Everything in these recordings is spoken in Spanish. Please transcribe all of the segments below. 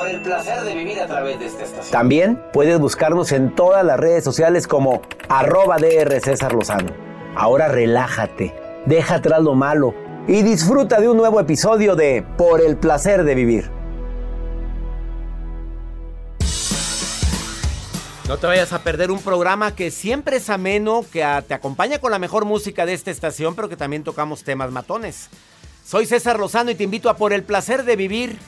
Por el placer de vivir a través de esta estación. También puedes buscarnos en todas las redes sociales como arroba DR César Lozano. Ahora relájate, deja atrás lo malo y disfruta de un nuevo episodio de Por el placer de vivir. No te vayas a perder un programa que siempre es ameno, que te acompaña con la mejor música de esta estación, pero que también tocamos temas matones. Soy César Lozano y te invito a Por el placer de vivir.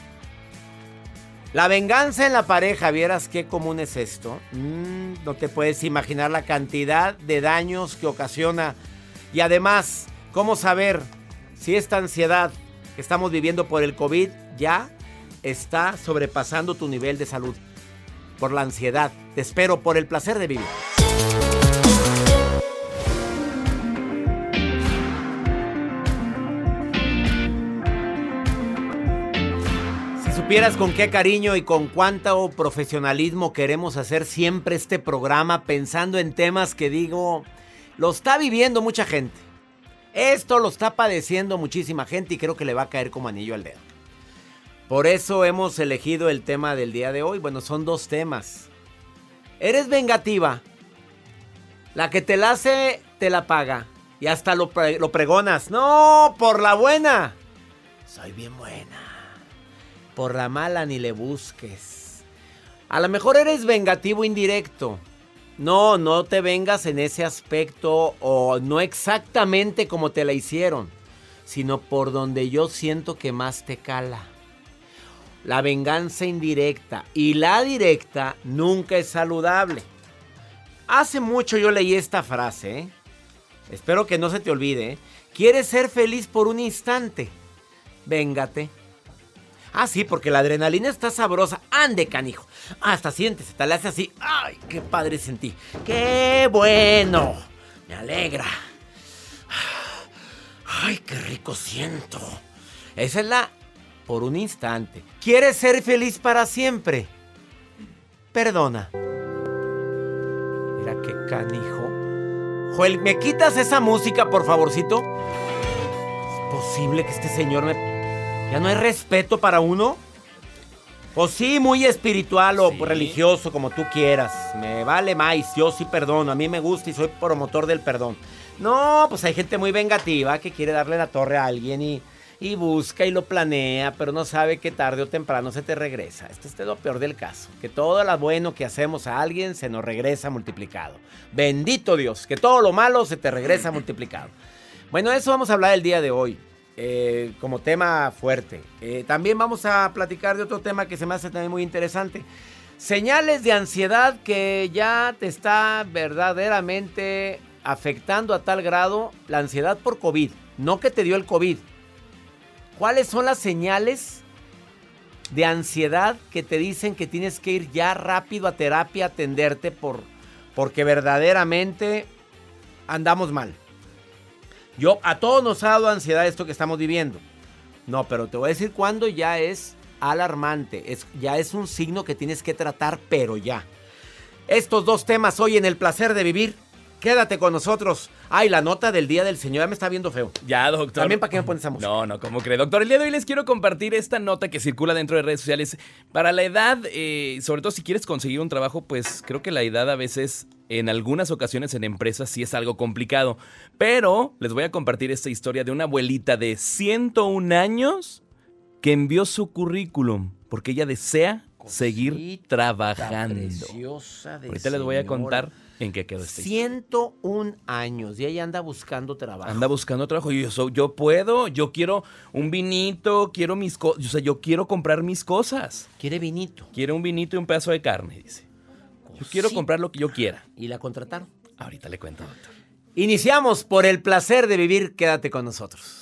La venganza en la pareja, ¿vieras qué común es esto? Mm, no te puedes imaginar la cantidad de daños que ocasiona. Y además, ¿cómo saber si esta ansiedad que estamos viviendo por el COVID ya está sobrepasando tu nivel de salud? Por la ansiedad. Te espero por el placer de vivir. Supieras con qué cariño y con cuánto profesionalismo queremos hacer siempre este programa pensando en temas que digo, lo está viviendo mucha gente. Esto lo está padeciendo muchísima gente y creo que le va a caer como anillo al dedo. Por eso hemos elegido el tema del día de hoy. Bueno, son dos temas. Eres vengativa. La que te la hace, te la paga. Y hasta lo, lo pregonas. No, por la buena. Soy bien buena. Por la mala ni le busques. A lo mejor eres vengativo indirecto. No, no te vengas en ese aspecto o no exactamente como te la hicieron, sino por donde yo siento que más te cala. La venganza indirecta y la directa nunca es saludable. Hace mucho yo leí esta frase, ¿eh? espero que no se te olvide. ¿eh? ¿Quieres ser feliz por un instante? Véngate. Ah, sí, porque la adrenalina está sabrosa. Ande, canijo. Hasta siéntese, te le hace así. Ay, qué padre sentí. Qué bueno. Me alegra. Ay, qué rico siento. Esa es la por un instante. ¿Quieres ser feliz para siempre? Perdona. Mira qué canijo. Joel, ¿me quitas esa música, por favorcito? ¿Es posible que este señor me ¿Ya no hay respeto para uno? Pues sí, muy espiritual o religioso, como tú quieras. Me vale más, yo sí perdono, a mí me gusta y soy promotor del perdón. No, pues hay gente muy vengativa que quiere darle la torre a alguien y, y busca y lo planea, pero no sabe que tarde o temprano se te regresa. Esto es lo peor del caso, que todo lo bueno que hacemos a alguien se nos regresa multiplicado. Bendito Dios, que todo lo malo se te regresa multiplicado. Bueno, eso vamos a hablar el día de hoy. Eh, como tema fuerte. Eh, también vamos a platicar de otro tema que se me hace también muy interesante. Señales de ansiedad que ya te está verdaderamente afectando a tal grado la ansiedad por COVID, no que te dio el COVID. ¿Cuáles son las señales de ansiedad que te dicen que tienes que ir ya rápido a terapia atenderte por, porque verdaderamente andamos mal? Yo, a todos nos ha dado ansiedad esto que estamos viviendo. No, pero te voy a decir cuándo ya es alarmante. Es, ya es un signo que tienes que tratar, pero ya. Estos dos temas hoy en el placer de vivir. Quédate con nosotros. Ay, la nota del Día del Señor ya me está viendo feo. Ya, doctor. También para qué me pones a No, no, ¿cómo cree? Doctor, el día de hoy les quiero compartir esta nota que circula dentro de redes sociales. Para la edad, eh, sobre todo si quieres conseguir un trabajo, pues creo que la edad a veces, en algunas ocasiones en empresas, sí es algo complicado. Pero les voy a compartir esta historia de una abuelita de 101 años que envió su currículum porque ella desea seguir trabajando. Ahorita les voy a contar en qué quedó historia. 101 años y ella anda buscando trabajo. Anda buscando trabajo y yo, so- yo puedo, yo quiero un vinito, quiero mis cosas, o sea, yo quiero comprar mis cosas. Quiere vinito. Quiere un vinito y un pedazo de carne, dice. Yo quiero comprar lo que yo quiera. Y la contrataron. Ahorita le cuento, doctor. Iniciamos por el placer de vivir. Quédate con nosotros.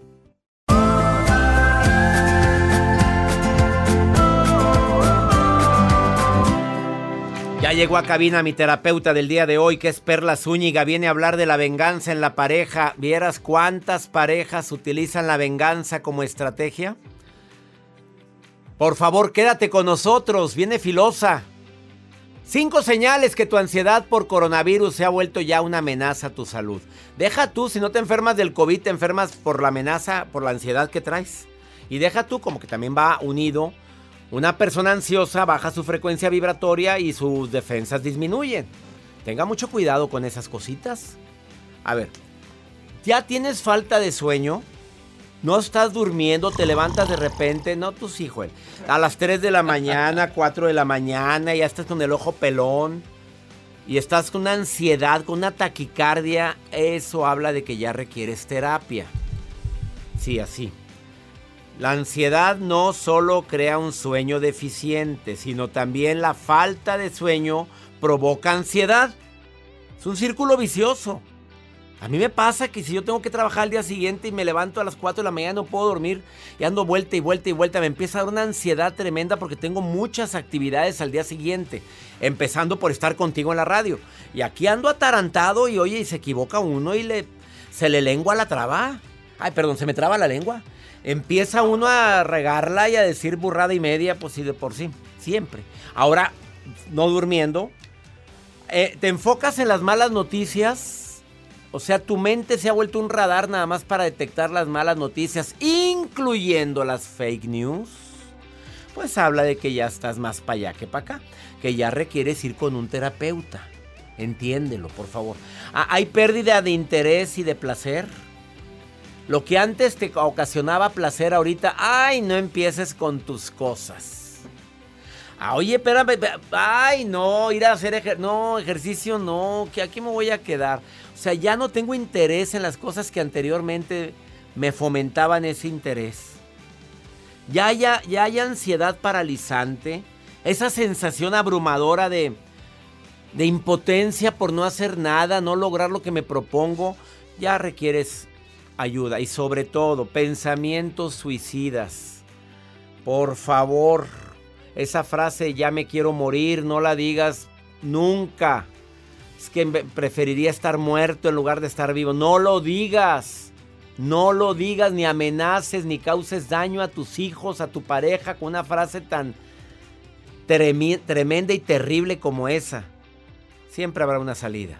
Llegó a cabina mi terapeuta del día de hoy, que es Perla Zúñiga. Viene a hablar de la venganza en la pareja. ¿Vieras cuántas parejas utilizan la venganza como estrategia? Por favor, quédate con nosotros. Viene filosa. Cinco señales que tu ansiedad por coronavirus se ha vuelto ya una amenaza a tu salud. Deja tú, si no te enfermas del COVID, te enfermas por la amenaza, por la ansiedad que traes. Y deja tú, como que también va unido, una persona ansiosa baja su frecuencia vibratoria y sus defensas disminuyen. Tenga mucho cuidado con esas cositas. A ver, ¿ya tienes falta de sueño? No estás durmiendo, te levantas de repente, no tus hijos. A las 3 de la mañana, 4 de la mañana, ya estás con el ojo pelón y estás con una ansiedad, con una taquicardia. Eso habla de que ya requieres terapia. Sí, así. La ansiedad no solo crea un sueño deficiente, sino también la falta de sueño provoca ansiedad. Es un círculo vicioso. A mí me pasa que si yo tengo que trabajar al día siguiente y me levanto a las 4 de la mañana no puedo dormir y ando vuelta y vuelta y vuelta, me empieza a dar una ansiedad tremenda porque tengo muchas actividades al día siguiente, empezando por estar contigo en la radio. Y aquí ando atarantado y oye, y se equivoca uno y le se le lengua la traba. Ay, perdón, se me traba la lengua. Empieza uno a regarla y a decir burrada y media, pues sí, de por sí, siempre. Ahora, no durmiendo, eh, te enfocas en las malas noticias o sea, tu mente se ha vuelto un radar nada más para detectar las malas noticias, incluyendo las fake news. Pues habla de que ya estás más para allá que para acá, que ya requieres ir con un terapeuta. Entiéndelo, por favor. Ah, hay pérdida de interés y de placer. Lo que antes te ocasionaba placer ahorita, ay, no empieces con tus cosas. Ah, oye, espérame, ay, no, ir a hacer ejercicio, no, ejercicio no, que aquí me voy a quedar. O sea, ya no tengo interés en las cosas que anteriormente me fomentaban ese interés. Ya hay, ya hay ansiedad paralizante, esa sensación abrumadora de, de impotencia por no hacer nada, no lograr lo que me propongo, ya requieres ayuda y sobre todo pensamientos suicidas. Por favor, esa frase ya me quiero morir, no la digas nunca es que preferiría estar muerto en lugar de estar vivo. No lo digas. No lo digas, ni amenaces, ni causes daño a tus hijos, a tu pareja con una frase tan tremenda y terrible como esa. Siempre habrá una salida.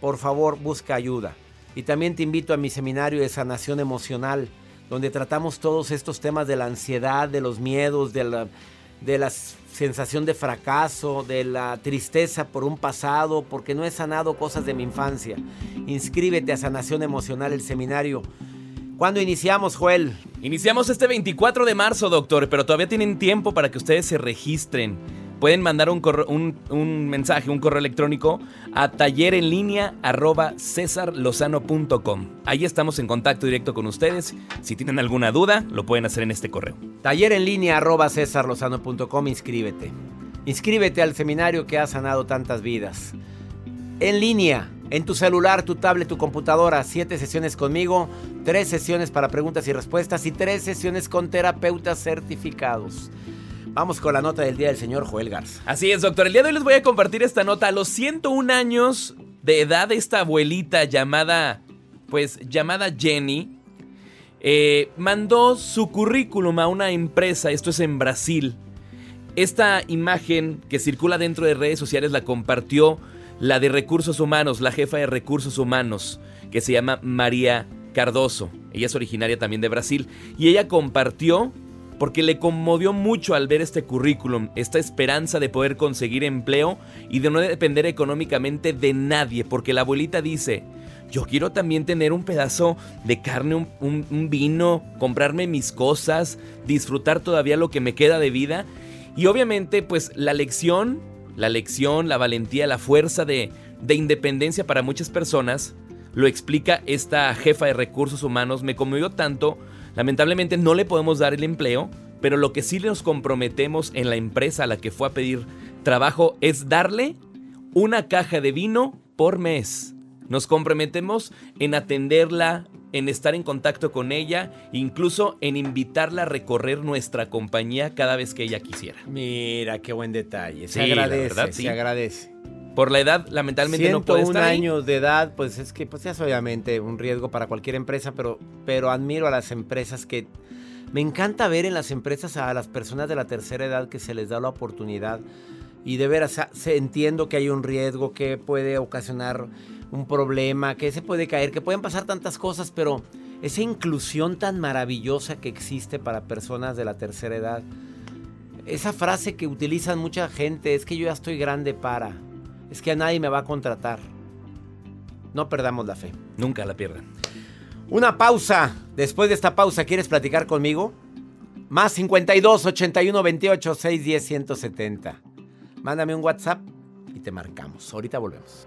Por favor, busca ayuda. Y también te invito a mi seminario de sanación emocional, donde tratamos todos estos temas de la ansiedad, de los miedos, de la, de la sensación de fracaso, de la tristeza por un pasado, porque no he sanado cosas de mi infancia. Inscríbete a Sanación Emocional, el seminario. ¿Cuándo iniciamos, Joel? Iniciamos este 24 de marzo, doctor, pero todavía tienen tiempo para que ustedes se registren pueden mandar un, un, mensaje, un correo electrónico a taller en línea arroba cesarlozano.com. Ahí estamos en contacto directo con ustedes. Si tienen alguna duda, lo pueden hacer en este correo. Taller en línea arroba cesarlozano.com, inscríbete. Inscríbete al seminario que ha sanado tantas vidas. En línea, en tu celular, tu tablet, tu computadora, siete sesiones conmigo, tres sesiones para preguntas y respuestas y tres sesiones con terapeutas certificados. Vamos con la nota del día del señor Joel Garza. Así es, doctor. El día de hoy les voy a compartir esta nota. A los 101 años de edad, esta abuelita llamada, pues, llamada Jenny, eh, mandó su currículum a una empresa. Esto es en Brasil. Esta imagen que circula dentro de redes sociales la compartió la de recursos humanos, la jefa de recursos humanos, que se llama María Cardoso. Ella es originaria también de Brasil. Y ella compartió porque le conmovió mucho al ver este currículum, esta esperanza de poder conseguir empleo y de no depender económicamente de nadie, porque la abuelita dice, yo quiero también tener un pedazo de carne, un, vino, comprarme mis cosas, disfrutar todavía lo que me queda de vida. Y obviamente pues la lección, la lección, la valentía, la fuerza de, de independencia para muchas personas, lo explica esta jefa de recursos humanos, me conmovió tanto Lamentablemente no le podemos dar el empleo, pero lo que sí nos comprometemos en la empresa a la que fue a pedir trabajo es darle una caja de vino por mes. Nos comprometemos en atenderla, en estar en contacto con ella, incluso en invitarla a recorrer nuestra compañía cada vez que ella quisiera. Mira, qué buen detalle. Se agradece, se agradece. Por la edad, lamentablemente no puede estar años de edad, pues es que pues es obviamente un riesgo para cualquier empresa, pero, pero admiro a las empresas que... Me encanta ver en las empresas a las personas de la tercera edad que se les da la oportunidad y de veras entiendo que hay un riesgo, que puede ocasionar un problema, que se puede caer, que pueden pasar tantas cosas, pero esa inclusión tan maravillosa que existe para personas de la tercera edad, esa frase que utilizan mucha gente es que yo ya estoy grande para es que a nadie me va a contratar. No perdamos la fe. Nunca la pierdan. Una pausa. Después de esta pausa, ¿quieres platicar conmigo? Más 52 81 28 610 170. Mándame un WhatsApp y te marcamos. Ahorita volvemos.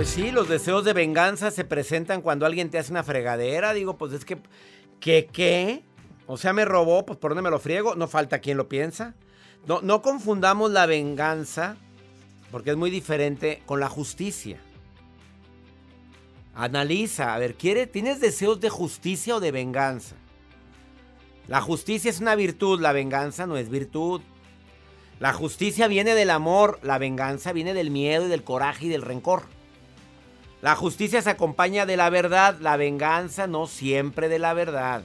Pues sí, los deseos de venganza se presentan cuando alguien te hace una fregadera. Digo, pues es que, ¿qué qué? O sea, me robó, pues ¿por dónde me lo friego? No falta quien lo piensa. No, no confundamos la venganza, porque es muy diferente, con la justicia. Analiza, a ver, ¿quiere, ¿tienes deseos de justicia o de venganza? La justicia es una virtud, la venganza no es virtud. La justicia viene del amor, la venganza viene del miedo y del coraje y del rencor. La justicia se acompaña de la verdad, la venganza no siempre de la verdad.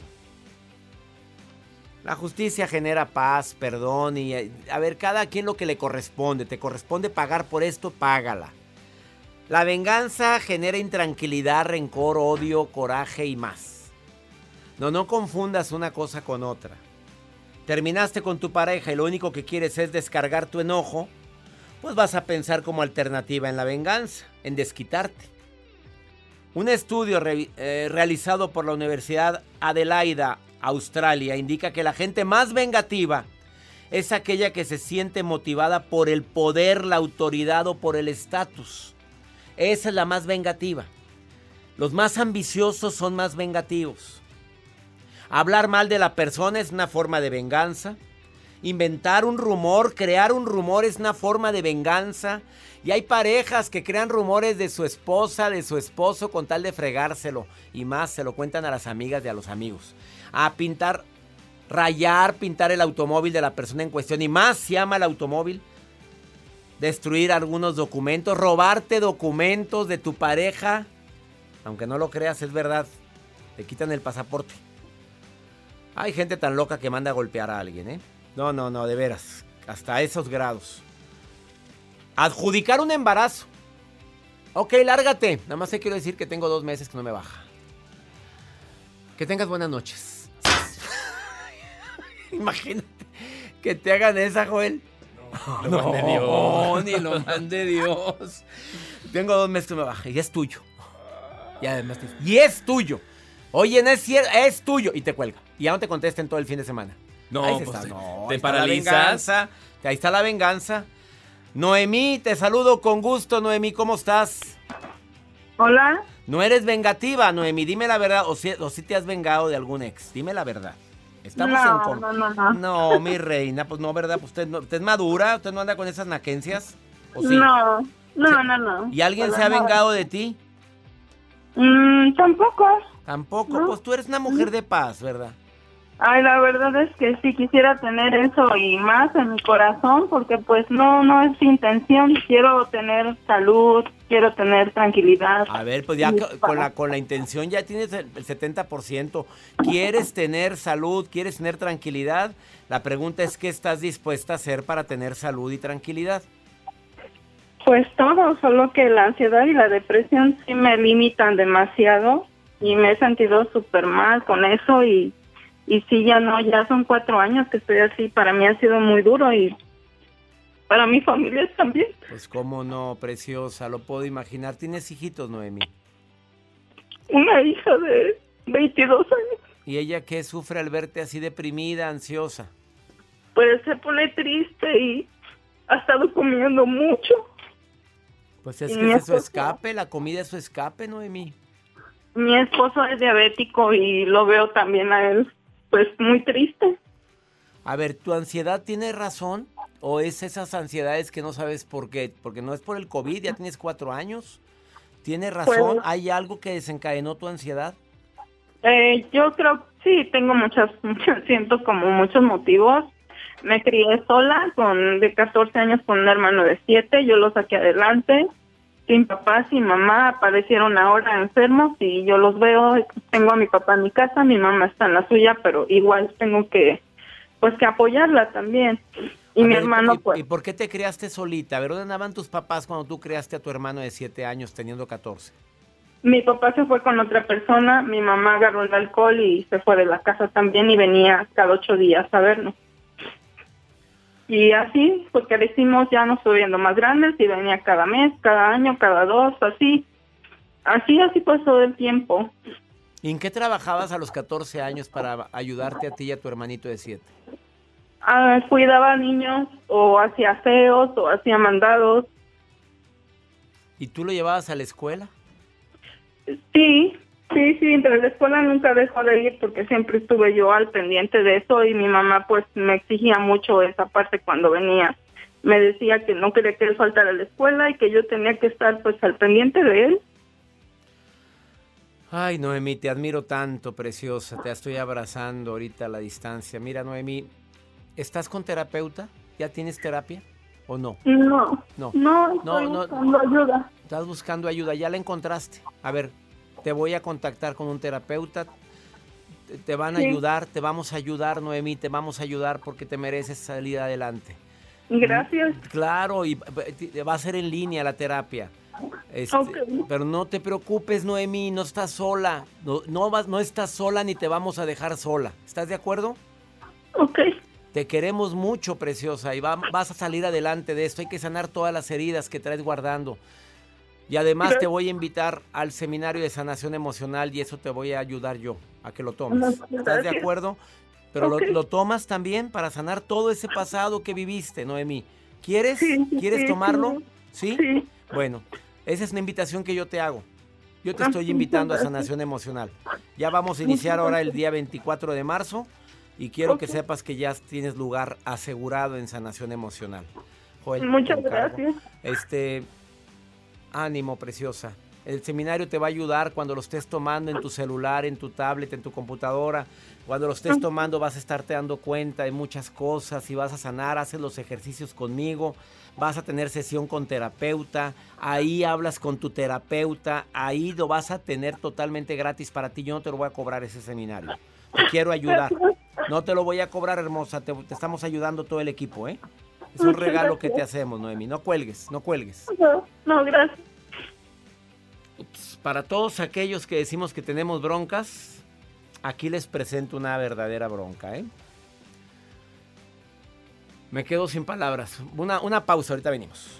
La justicia genera paz, perdón y a ver, cada quien lo que le corresponde. Te corresponde pagar por esto, págala. La venganza genera intranquilidad, rencor, odio, coraje y más. No, no confundas una cosa con otra. Terminaste con tu pareja y lo único que quieres es descargar tu enojo, pues vas a pensar como alternativa en la venganza, en desquitarte. Un estudio eh, realizado por la Universidad Adelaida, Australia, indica que la gente más vengativa es aquella que se siente motivada por el poder, la autoridad o por el estatus. Esa es la más vengativa. Los más ambiciosos son más vengativos. Hablar mal de la persona es una forma de venganza. Inventar un rumor, crear un rumor es una forma de venganza. Y hay parejas que crean rumores de su esposa, de su esposo, con tal de fregárselo. Y más, se lo cuentan a las amigas y a los amigos. A pintar, rayar, pintar el automóvil de la persona en cuestión. Y más, si ama el automóvil. Destruir algunos documentos, robarte documentos de tu pareja. Aunque no lo creas, es verdad. Te quitan el pasaporte. Hay gente tan loca que manda a golpear a alguien, ¿eh? No, no, no, de veras. Hasta esos grados. Adjudicar un embarazo. Ok, lárgate. Nada más te quiero decir que tengo dos meses que no me baja. Que tengas buenas noches. Imagínate que te hagan esa, Joel. No, lo mande Dios. ni lo mande Dios. Tengo dos meses que me baja y es tuyo. Y además, y es tuyo. Oye, no es cierto, es tuyo. Y te cuelga. Y ya no te contesten todo el fin de semana. No, ahí pues, está. No, te ahí está la venganza. Ahí está la venganza. Noemí, te saludo con gusto, Noemí, ¿cómo estás? Hola. No eres vengativa, Noemí, dime la verdad, o si, o si te has vengado de algún ex, dime la verdad. Estamos No, en no, no, no. No, mi reina, pues no, ¿verdad? Pues usted, no, usted es madura, usted no anda con esas naquencias. ¿O sí? No, no, no, no. ¿Y alguien se ha vengado de ti? Mm, tampoco. Tampoco, pues tú eres una mujer de paz, ¿verdad? Ay, la verdad es que sí quisiera tener eso y más en mi corazón, porque pues no, no es intención. Quiero tener salud, quiero tener tranquilidad. A ver, pues ya con la, con la intención ya tienes el 70%. ¿Quieres tener salud? ¿Quieres tener tranquilidad? La pregunta es, ¿qué estás dispuesta a hacer para tener salud y tranquilidad? Pues todo, solo que la ansiedad y la depresión sí me limitan demasiado y me he sentido súper mal con eso y, y sí, ya no, ya son cuatro años que estoy así, para mí ha sido muy duro y para mi familia también. Pues cómo no, preciosa, lo puedo imaginar. ¿Tienes hijitos, Noemi? Una hija de 22 años. ¿Y ella qué sufre al verte así deprimida, ansiosa? Pues se pone triste y ha estado comiendo mucho. Pues es que es su escape, la comida es su escape, Noemi. Mi esposo es diabético y lo veo también a él, pues muy triste. A ver, ¿tu ansiedad tiene razón? ¿O es esas ansiedades que no sabes por qué? Porque no es por el COVID, ya tienes cuatro años. ¿Tiene razón? Pues- ¿Hay algo que desencadenó tu ansiedad? Eh, yo creo, sí, tengo muchas, siento como muchos motivos. Me crié sola, con de 14 años con un hermano de 7, yo lo saqué adelante. Sin papá, sin mamá, aparecieron ahora enfermos y yo los veo. Tengo a mi papá en mi casa, mi mamá está en la suya, pero igual tengo que, pues que apoyarla también. Y A mi ver, hermano, ¿y, pues, ¿Y por qué te criaste solita? A ver, ¿dónde andaban tus papás cuando tú criaste a tu hermano de 7 años teniendo 14? mi papá se fue con otra persona, mi mamá agarró el alcohol y se fue de la casa también y venía cada ocho días a vernos. Y así, pues crecimos, ya nos fue viendo más grandes y venía cada mes, cada año, cada dos, así. Así, así pasó el tiempo. ¿Y en qué trabajabas a los 14 años para ayudarte a ti y a tu hermanito de 7? Ah, cuidaba a niños o hacía aseos o hacía mandados. ¿Y tú lo llevabas a la escuela? Sí, sí, sí, entre la escuela nunca dejó de ir porque siempre estuve yo al pendiente de eso y mi mamá pues me exigía mucho esa parte cuando venía. Me decía que no quería que él faltara a la escuela y que yo tenía que estar pues al pendiente de él. Ay, Noemí, te admiro tanto, preciosa. Te estoy abrazando ahorita a la distancia. Mira, Noemí, ¿estás con terapeuta? ¿Ya tienes terapia o no? No, No. no, No, estoy no. buscando ayuda. Estás buscando ayuda, ya la encontraste. A ver, te voy a contactar con un terapeuta. Te- Te van a Sí. ayudar, te vamos a ayudar, Noemí, te vamos a ayudar porque te mereces salir adelante. Gracias. Claro, y va a ser en línea la terapia. Este. Pero no te preocupes, Noemí, no estás sola. No, no, vas, no estás sola ni te vamos a dejar sola. ¿Estás de acuerdo? Ok. Te queremos mucho, preciosa, y va- vas a salir adelante de esto. Hay que sanar todas las heridas que traes guardando. Y además te voy a invitar al seminario de sanación emocional y eso te voy a ayudar yo a que lo tomes. Muchas ¿Estás de acuerdo? Pero lo- tomas también para sanar todo ese pasado que viviste, Noemí. ¿Quieres? Sí, ¿Quieres sí, tomarlo? sí. ¿Sí? Bueno, esa es una invitación que yo te hago. Yo te Ah, estoy invitando a sanación emocional. Ya vamos a iniciar ahora el día 24 de marzo y quiero que sepas que ya tienes lugar asegurado en sanación emocional. Joel, Muchas gracias. Este, ánimo, preciosa. El seminario te va a ayudar cuando lo estés tomando en tu celular, en tu tablet, en tu computadora. Cuando lo estés tomando vas a estarte dando cuenta de muchas cosas y vas a sanar, haces los ejercicios conmigo, vas a tener sesión con terapeuta, ahí hablas con tu terapeuta, ahí lo vas a tener totalmente gratis para ti. Yo no te lo voy a cobrar ese seminario. Te quiero ayudar. No te lo voy a cobrar, hermosa. Te, te estamos ayudando todo el equipo, ¿eh? Es un regalo que te hacemos, Noemi. No cuelgues, no cuelgues. No, no, gracias. Para todos aquellos que decimos que tenemos broncas, aquí les presento una verdadera bronca, ¿eh? Me quedo sin palabras. Una, una pausa, ahorita venimos.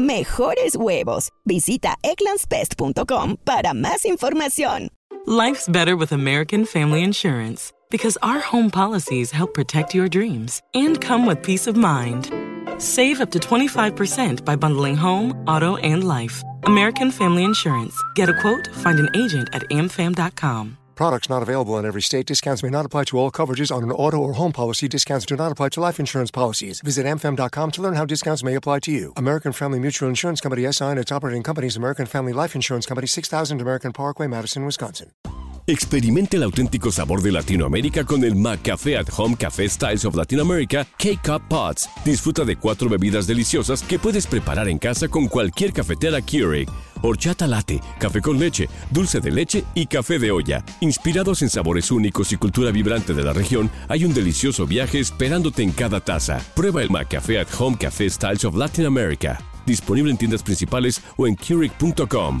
Mejores huevos. Visita egglandsbest.com para más información. Life's better with American Family Insurance because our home policies help protect your dreams and come with peace of mind. Save up to 25% by bundling home, auto, and life. American Family Insurance. Get a quote, find an agent at amfam.com. Products not available in every state. Discounts may not apply to all coverages on an auto or home policy. Discounts do not apply to life insurance policies. Visit mfm.com to learn how discounts may apply to you. American Family Mutual Insurance Company SI and its operating companies American Family Life Insurance Company 6000 American Parkway, Madison, Wisconsin. Experimente el auténtico sabor de Latinoamérica con el McCafé at Home Café Styles of Latin America K-Cup Pots. Disfruta de cuatro bebidas deliciosas que puedes preparar en casa con cualquier cafetera Keurig. Horchata latte, café con leche, dulce de leche y café de olla. Inspirados en sabores únicos y cultura vibrante de la región, hay un delicioso viaje esperándote en cada taza. Prueba el McCafé at Home Café Styles of Latin America. Disponible en tiendas principales o en Keurig.com.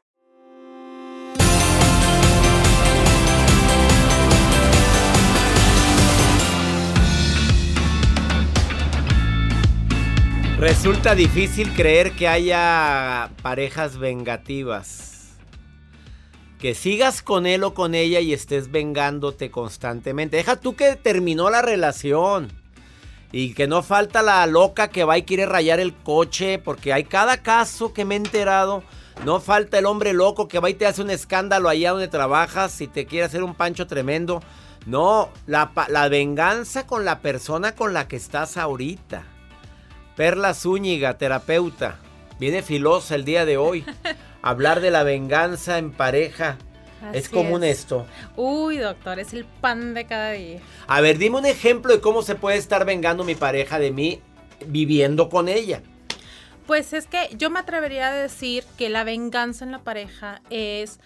Resulta difícil creer que haya parejas vengativas. Que sigas con él o con ella y estés vengándote constantemente. Deja tú que terminó la relación. Y que no falta la loca que va y quiere rayar el coche. Porque hay cada caso que me he enterado. No falta el hombre loco que va y te hace un escándalo allá donde trabajas y te quiere hacer un pancho tremendo. No, la, venganza con la persona con la que estás ahorita. Perla Zúñiga, terapeuta. Viene filosa el día de hoy. Hablar de la venganza en pareja. ¿Es común esto? Uy, doctor, es el pan de cada día. A ver, dime un ejemplo de cómo se puede estar vengando mi pareja de mí viviendo con ella. Pues es que yo me atrevería a decir que la venganza en la pareja es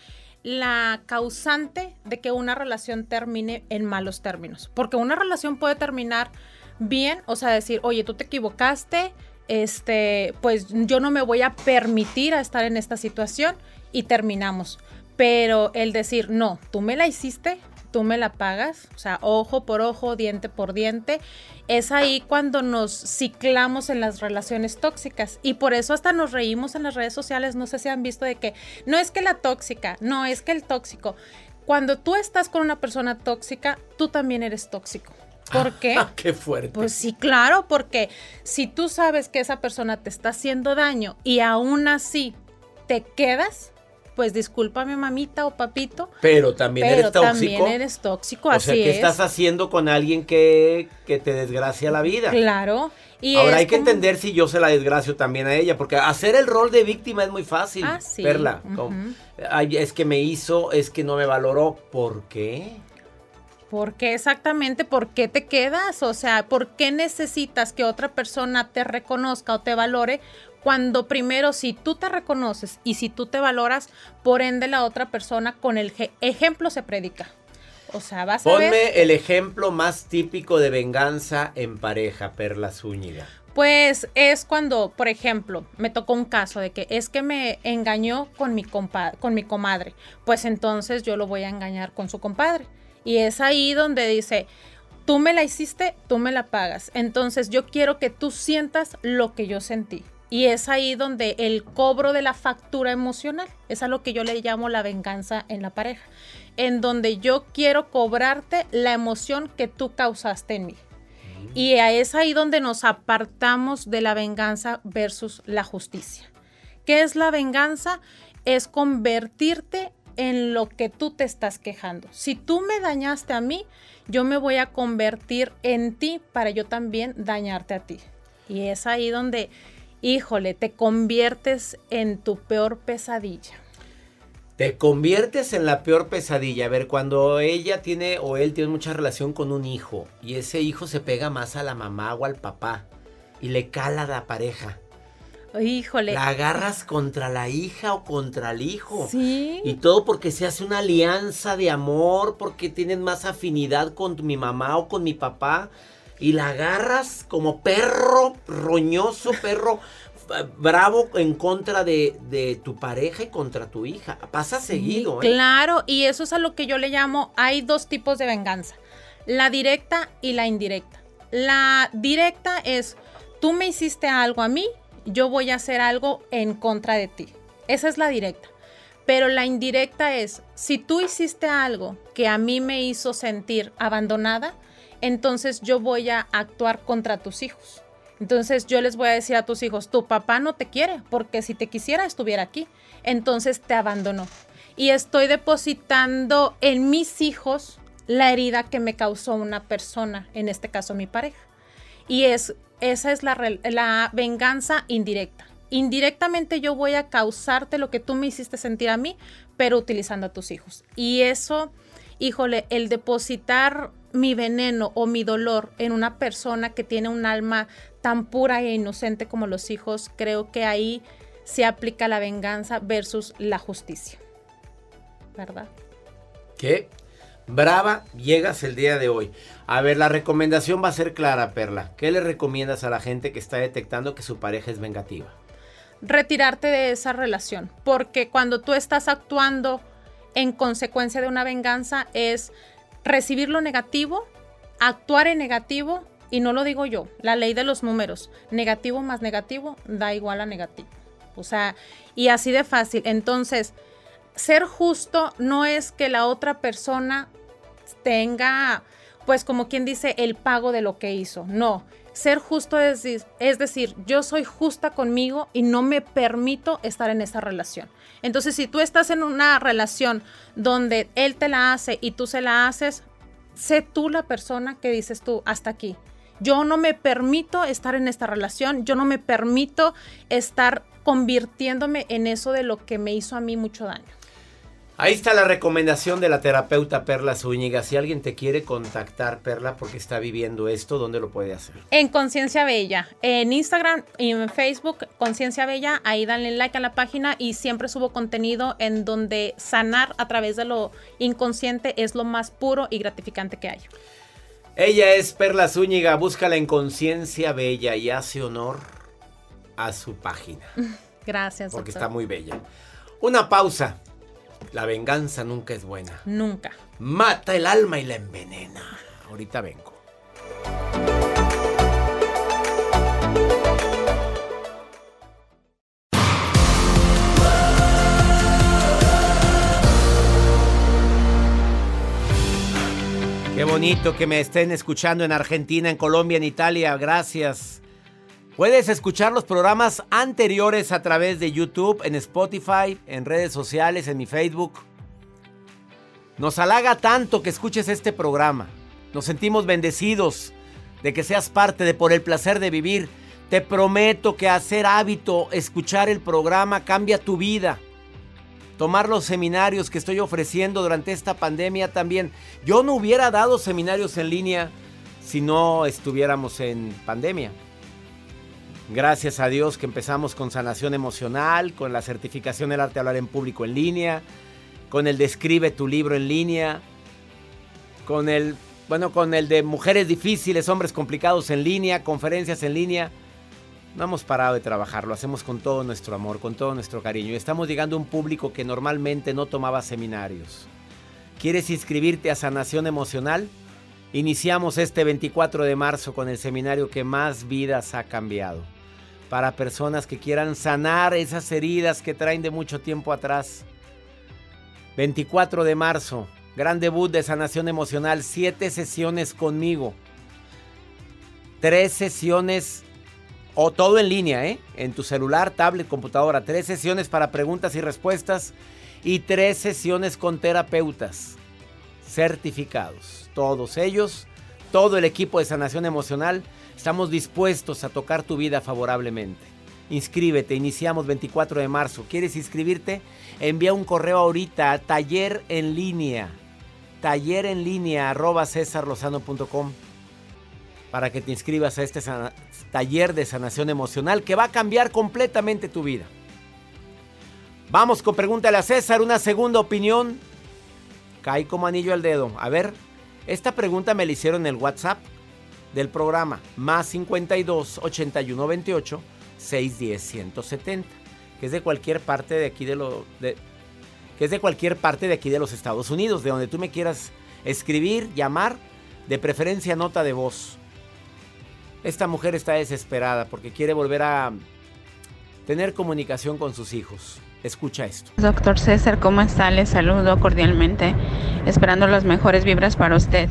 la causante de que una relación termine en malos términos. Porque una relación puede terminar bien, o sea, decir, oye, tú te equivocaste, este, pues yo no me voy a permitir a estar en esta situación y terminamos. Pero el decir, no, tú me la hiciste, tú me la pagas, o sea, ojo por ojo, diente por diente, es ahí cuando nos ciclamos en las relaciones tóxicas. Y por eso hasta nos reímos en las redes sociales, no sé si han visto de que no es que la tóxica, no es que el tóxico. Cuando tú estás con una persona tóxica, tú también eres tóxico. ¿Por qué? Qué fuerte. Pues sí, claro, porque si tú sabes que esa persona te está haciendo daño y aún así te quedas, pues discúlpame mamita o papito. Pero también pero eres tóxico. también eres tóxico, o así sea, ¿qué es. estás haciendo con alguien que, que te desgracia la vida? Claro. Y Ahora hay que entender si yo se la desgracio también a ella, porque hacer el rol de víctima es muy fácil. Ah, sí. Perla. Ujú. Como, "Ay, es que me hizo, es que no me valoró. ¿Por qué? ¿Por qué exactamente? ¿Por qué te quedas? O sea, ¿por qué necesitas que otra persona te reconozca o te valore cuando primero si tú te reconoces y si tú te valoras, por ende la otra persona con el je- ejemplo se predica? O sea, vas a ver... Ponme el ejemplo más típico de venganza en pareja, Perla Zúñiga. Pues es cuando, por ejemplo, me tocó un caso de que es que me engañó con mi, compa con mi comadre. Pues entonces yo lo voy a engañar con su compadre. Y es ahí donde dice, tú me la hiciste, tú me la pagas. Entonces yo quiero que tú sientas lo que yo sentí. Y es ahí donde el cobro de la factura emocional, es a lo que yo le llamo la venganza en la pareja, en donde yo quiero cobrarte la emoción que tú causaste en mí. Y es ahí donde nos apartamos de la venganza versus la justicia. ¿Qué es la venganza? Es convertirte en lo que tú te estás quejando. Si tú me dañaste a mí, yo me voy a convertir en ti para yo también dañarte a ti. Y es ahí donde, híjole, te conviertes en tu peor pesadilla. Te conviertes en la peor pesadilla. A ver, cuando ella tiene o él tiene mucha relación con un hijo y ese hijo se pega más a la mamá o al papá y le cala a la pareja. Híjole. La agarras contra la hija o contra el hijo. Sí. Y todo porque se hace una alianza de amor, porque tienen más afinidad con mi mamá o con mi papá. Y la agarras como perro roñoso, perro eh, bravo en contra de, de tu pareja y contra tu hija. Pasa seguido, ¿eh? Claro, y eso es a lo que yo le llamo, hay dos tipos de venganza, la directa y la indirecta. La directa es, tú me hiciste algo a mí, yo voy a hacer algo en contra de ti. Esa es la directa. Pero la indirecta es, si tú hiciste algo que a mí me hizo sentir abandonada, entonces yo voy a actuar contra tus hijos. Entonces yo les voy a decir a tus hijos, tu papá no te quiere, porque si te quisiera estuviera aquí. Entonces te abandonó. Y estoy depositando en mis hijos la herida que me causó una persona, en este caso mi pareja. Y es, esa es la, la venganza indirecta. Indirectamente yo voy a causarte lo que tú me hiciste sentir a mí, pero utilizando a tus hijos. Y eso, híjole, el depositar mi veneno o mi dolor en una persona que tiene un alma tan pura e inocente como los hijos, creo que ahí se aplica la venganza versus la justicia. ¿Verdad? ¿Qué? Brava llegas el día de hoy. A ver, la recomendación va a ser clara, Perla. ¿Qué le recomiendas a la gente que está detectando que su pareja es vengativa? retirarte de esa relación, porque cuando tú estás actuando en consecuencia de una venganza es recibir lo negativo, actuar en negativo, y no lo digo yo, la ley de los números, negativo más negativo da igual a negativo. O sea, y así de fácil. Entonces, ser justo no es que la otra persona tenga, pues como quien dice, el pago de lo que hizo. No, ser justo es, dec- es decir, yo soy justa conmigo y no me permito estar en esa relación. Entonces, si tú estás en una relación donde él te la hace y tú se la haces, sé tú la persona que dices tú, hasta aquí. Yo no me permito estar en esta relación, yo no me permito estar convirtiéndome en eso de lo que me hizo a mí mucho daño. Ahí está la recomendación de la terapeuta Perla Zúñiga. Si alguien te quiere contactar, Perla, porque está viviendo esto, ¿dónde lo puede hacer? En Conciencia Bella, en Instagram y en Facebook, Conciencia Bella, ahí danle like a la página y siempre subo contenido en donde sanar a través de lo inconsciente es lo más puro y gratificante que hay. Ella es Perla Zúñiga, búscala en Conciencia Bella y hace honor a su página, Gracias. porque doctor. está muy bella. Una pausa. La venganza nunca es buena. Nunca. Mata el alma y la envenena. Ahorita vengo. Qué bonito que me estén escuchando en Argentina, en Colombia, en Italia. Gracias. Puedes escuchar los programas anteriores a través de YouTube, en Spotify, en redes sociales, en mi Facebook. Nos halaga tanto que escuches este programa. Nos sentimos bendecidos de que seas parte de Por el placer de vivir. Te prometo que hacer hábito, escuchar el programa cambia tu vida. Tomar los seminarios que estoy ofreciendo durante esta pandemia también. Yo no hubiera dado seminarios en línea si no estuviéramos en pandemia. Gracias a Dios que empezamos con sanación emocional, con la certificación del arte de hablar en público en línea, con el describe tu libro en línea, con el, bueno, con el de mujeres difíciles, hombres complicados en línea, conferencias en línea. No hemos parado de trabajar, lo hacemos con todo nuestro amor, con todo nuestro cariño. Y estamos llegando a un público que normalmente no tomaba seminarios. ¿Quieres inscribirte a sanación emocional? Iniciamos este 24 de marzo con el seminario que más vidas ha cambiado para personas que quieran sanar esas heridas que traen de mucho tiempo atrás. 24 de marzo, gran debut de sanación emocional, siete sesiones conmigo. Tres sesiones o todo en línea, ¿eh? En tu celular, tablet, computadora. Tres sesiones para preguntas y respuestas y tres sesiones con terapeutas certificados. Todos ellos, todo el equipo de sanación emocional Estamos dispuestos a tocar tu vida favorablemente. Inscríbete, iniciamos 24 de marzo. ¿Quieres inscribirte? Envía un correo ahorita a taller en línea. Taller en línea arroba cesarlozano.com para que te inscribas a este taller de sanación emocional que va a cambiar completamente tu vida. Vamos con Pregúntale a César, una segunda opinión. Cae como anillo al dedo. A ver, esta pregunta me la hicieron en el WhatsApp del programa, más 52 81 28 610 170, que es de cualquier parte de aquí de lo de, que es de cualquier parte de aquí de los Estados Unidos, de donde tú me quieras escribir, llamar, de preferencia nota de voz. Esta mujer está desesperada porque quiere volver a tener comunicación con sus hijos. Escucha esto. Doctor César, ¿cómo está? Le saludo cordialmente, esperando las mejores vibras para usted.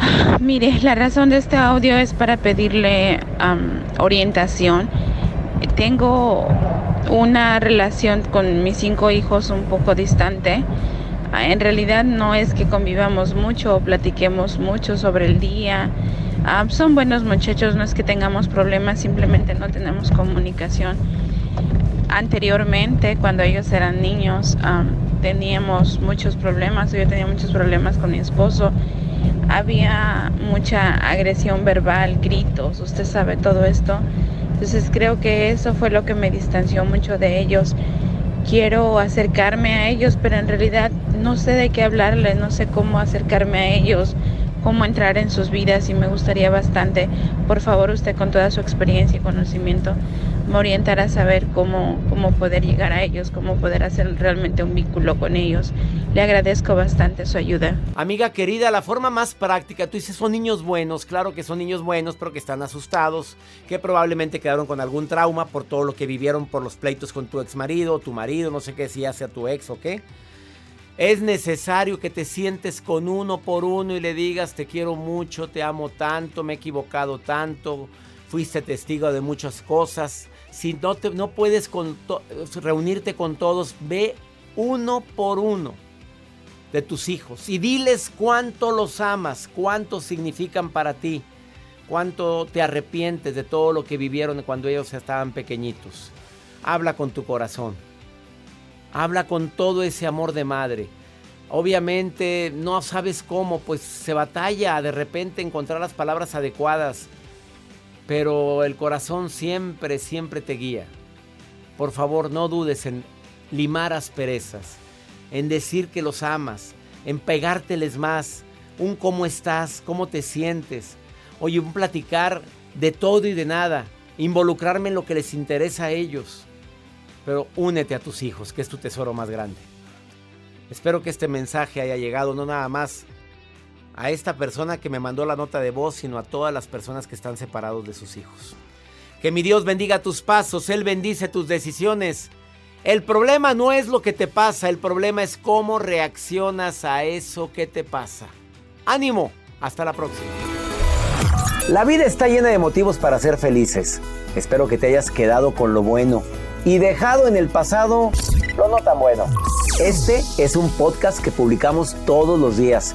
Mire, la razón de este audio es para pedirle orientación. Tengo una relación con mis cinco hijos un poco distante. Ah, en realidad no es que convivamos mucho o platiquemos mucho sobre el día. son buenos muchachos, no es que tengamos problemas, simplemente no tenemos comunicación. Anteriormente, cuando ellos eran niños, teníamos muchos problemas. Yo tenía muchos problemas con mi esposo había mucha agresión verbal, gritos, usted sabe todo esto. Entonces creo que eso fue lo que me distanció mucho de ellos. Quiero acercarme a ellos, pero en realidad no sé de qué hablarles, no sé cómo acercarme a ellos, cómo entrar en sus vidas y me gustaría bastante, por favor usted con toda su experiencia y conocimiento, me orientará a saber cómo, cómo poder llegar a ellos, cómo poder hacer realmente un vínculo con ellos. Le agradezco bastante su ayuda. Amiga querida, la forma más práctica, tú dices son niños buenos, claro que son niños buenos, pero que están asustados, que probablemente quedaron con algún trauma por todo lo que vivieron por los pleitos con tu ex marido, tu marido, no sé qué, si sea tu ex o qué. Es necesario que te sientes con uno por uno y le digas te quiero mucho, te amo tanto, me he equivocado tanto, fuiste testigo de muchas cosas. Si no, te, no puedes reunirte con todos, ve uno por uno de tus hijos y diles cuánto los amas, cuánto significan para ti, cuánto te arrepientes de todo lo que vivieron cuando ellos estaban pequeñitos. Habla con tu corazón. Habla con todo ese amor de madre. Obviamente no sabes cómo, pues se batalla de repente encontrar las palabras adecuadas, pero el corazón siempre, siempre te guía. Por favor, no dudes en limar asperezas, en decir que los amas, en pegárteles más, un cómo estás, cómo te sientes. Oye, un platicar de todo y de nada, involucrarme en lo que les interesa a ellos pero únete a tus hijos, que es tu tesoro más grande. Espero que este mensaje haya llegado no nada más a esta persona que me mandó la nota de voz, sino a todas las personas que están separados de sus hijos. Que mi Dios bendiga tus pasos, Él bendice tus decisiones. El problema no es lo que te pasa, el problema es cómo reaccionas a eso que te pasa. ánimo, hasta la próxima. La vida está llena de motivos para ser felices. Espero que te hayas quedado con lo bueno y dejado en el pasado lo no tan bueno. Este es un podcast que publicamos todos los días,